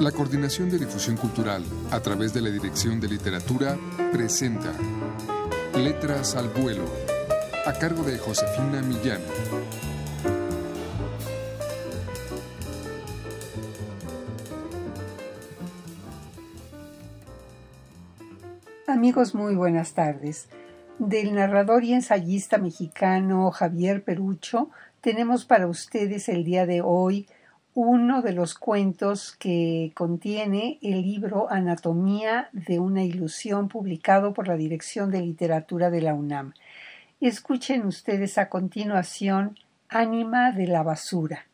La Coordinación de Difusión Cultural, a través de la Dirección de Literatura, presenta Letras al Vuelo, a cargo de Josefina Millán. Amigos, muy buenas tardes. Del narrador y ensayista mexicano Javier Perucho, tenemos para ustedes el día de hoy uno de los cuentos que contiene el libro Anatomía de una ilusión publicado por la Dirección de Literatura de la UNAM. Escuchen ustedes a continuación Ánima de la Basura.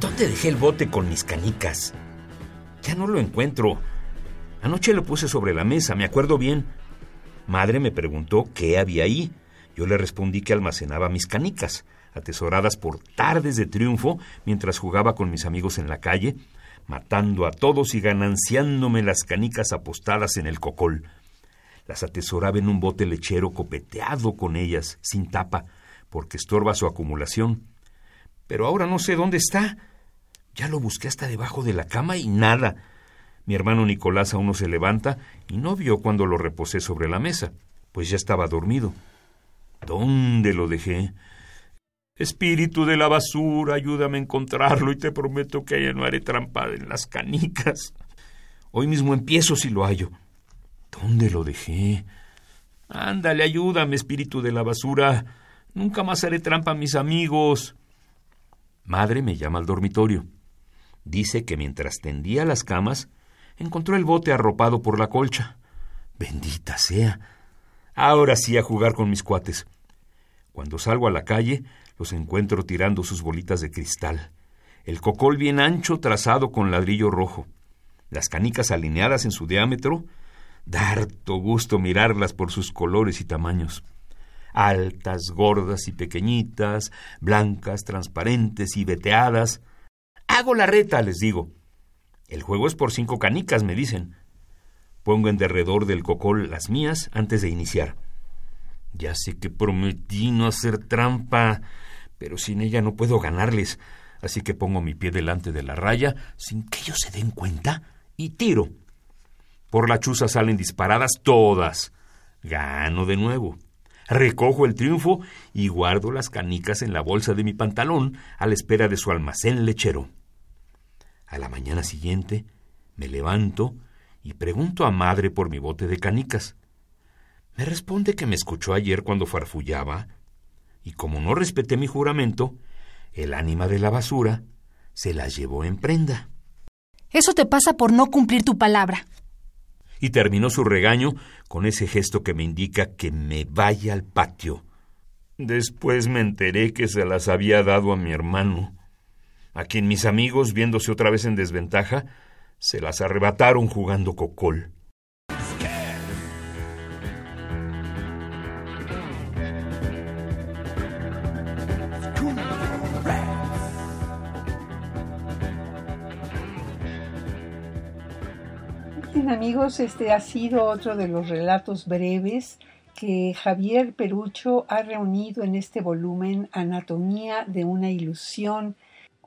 ¿Dónde dejé el bote con mis canicas? Ya no lo encuentro. Anoche lo puse sobre la mesa, me acuerdo bien. Madre me preguntó qué había ahí. Yo le respondí que almacenaba mis canicas, atesoradas por tardes de triunfo mientras jugaba con mis amigos en la calle, matando a todos y gananciándome las canicas apostadas en el cocol. Las atesoraba en un bote lechero copeteado con ellas, sin tapa, porque estorba su acumulación. Pero ahora no sé dónde está. Ya lo busqué hasta debajo de la cama y nada. Mi hermano Nicolás aún no se levanta y no vio cuando lo reposé sobre la mesa, pues ya estaba dormido. ¿Dónde lo dejé? Espíritu de la basura, ayúdame a encontrarlo y te prometo que ya no haré trampa en las canicas. Hoy mismo empiezo si lo hallo. ¿Dónde lo dejé? Ándale, ayúdame, espíritu de la basura. Nunca más haré trampa a mis amigos. Madre me llama al dormitorio. Dice que mientras tendía las camas, encontró el bote arropado por la colcha. Bendita sea. Ahora sí a jugar con mis cuates. Cuando salgo a la calle, los encuentro tirando sus bolitas de cristal. El cocol bien ancho trazado con ladrillo rojo. Las canicas alineadas en su diámetro. Da harto gusto mirarlas por sus colores y tamaños. Altas, gordas y pequeñitas, blancas, transparentes y veteadas. Hago la reta, les digo. El juego es por cinco canicas, me dicen. Pongo en derredor del cocol las mías antes de iniciar. Ya sé que prometí no hacer trampa, pero sin ella no puedo ganarles, así que pongo mi pie delante de la raya sin que ellos se den cuenta y tiro. Por la chuza salen disparadas todas. Gano de nuevo. Recojo el triunfo y guardo las canicas en la bolsa de mi pantalón a la espera de su almacén lechero. A la mañana siguiente me levanto y pregunto a madre por mi bote de canicas. Me responde que me escuchó ayer cuando farfullaba, y como no respeté mi juramento, el ánima de la basura se la llevó en prenda. Eso te pasa por no cumplir tu palabra. Y terminó su regaño con ese gesto que me indica que me vaya al patio. Después me enteré que se las había dado a mi hermano a quien mis amigos, viéndose otra vez en desventaja, se las arrebataron jugando cocol. Bien amigos, este ha sido otro de los relatos breves que Javier Perucho ha reunido en este volumen Anatomía de una ilusión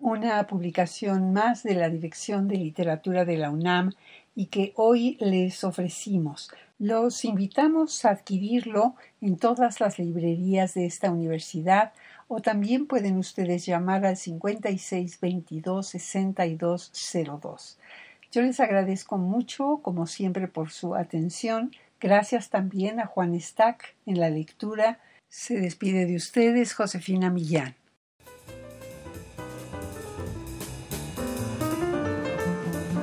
una publicación más de la Dirección de Literatura de la UNAM y que hoy les ofrecimos. Los invitamos a adquirirlo en todas las librerías de esta universidad o también pueden ustedes llamar al 5622 6202. Yo les agradezco mucho, como siempre, por su atención. Gracias también a Juan Stack en la lectura. Se despide de ustedes Josefina Millán.